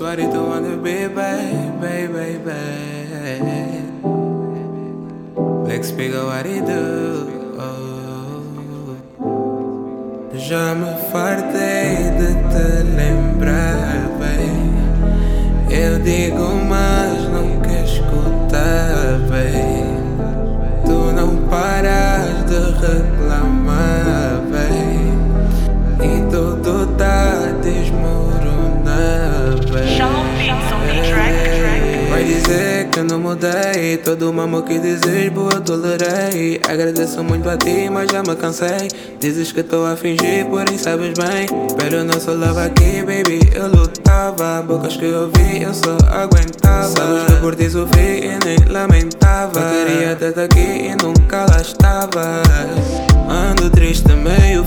what it do wanna be, babe, babe, babe. Black Spiegel, what it do? Oh. Já me fartei de te lembrar, babe. Eu digo, mas não quer escutar, babe. Tu não paras de reclamar, Vai dizer que eu não mudei. Todo o amor que dizes, boa, tolerei. Agradeço muito a ti, mas já me cansei. Dizes que estou a fingir, porém sabes bem. Pero não sou love aqui, baby, eu lutava. Bocas que eu vi, eu só aguentava. Sabes que por ti sofri e nem lamentava. Eu queria ter aqui e nunca lá estava Ando triste,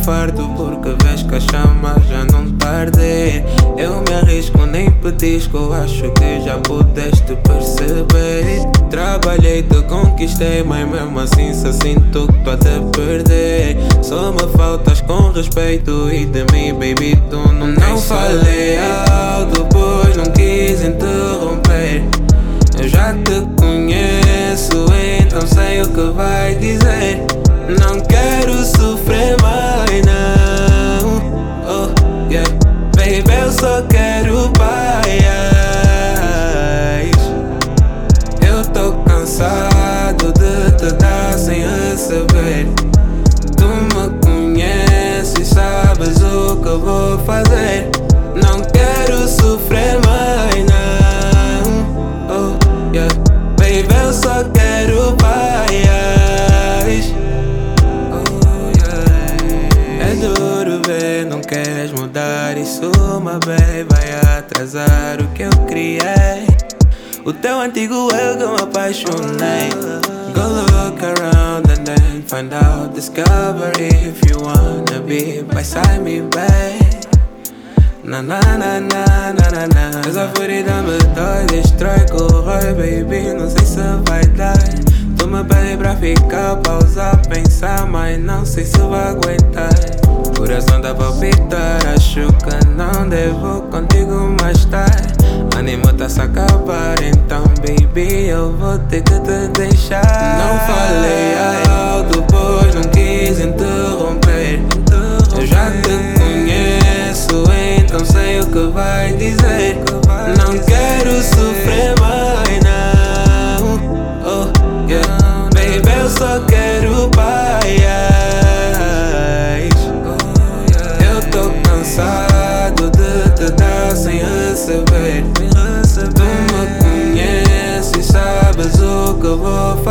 farto Porque vês que a chama já não tarde. Eu me arrisco, nem petisco Acho que já pudeste perceber. Trabalhei, te conquistei Mas mesmo assim só sinto que tô a te perder. Só me faltas com respeito E de mim, baby, tu não Não falei. alto, pois não quis interromper. Eu já te conheço, então sei o que vai dizer. Yeah. Baby, eu só quero paz. Oh, yeah. É duro ver, não queres mudar isso, uma bem vai atrasar o que eu criei. O teu antigo eu que me apaixonei. Go look around and then find out. Discover if you wanna be beside me, babe. Na na na na na na na. Essa ferida me dói, destrói, corrói, baby. Não sei se vai dar. Tu me pede pra ficar, pausar, pensar Mas não sei se vai aguentar. Coração tá a palpitar, acho que não devo contigo mais estar. Animo tá a acabar, então baby eu vou ter que te deixar. Não falei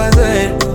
hacer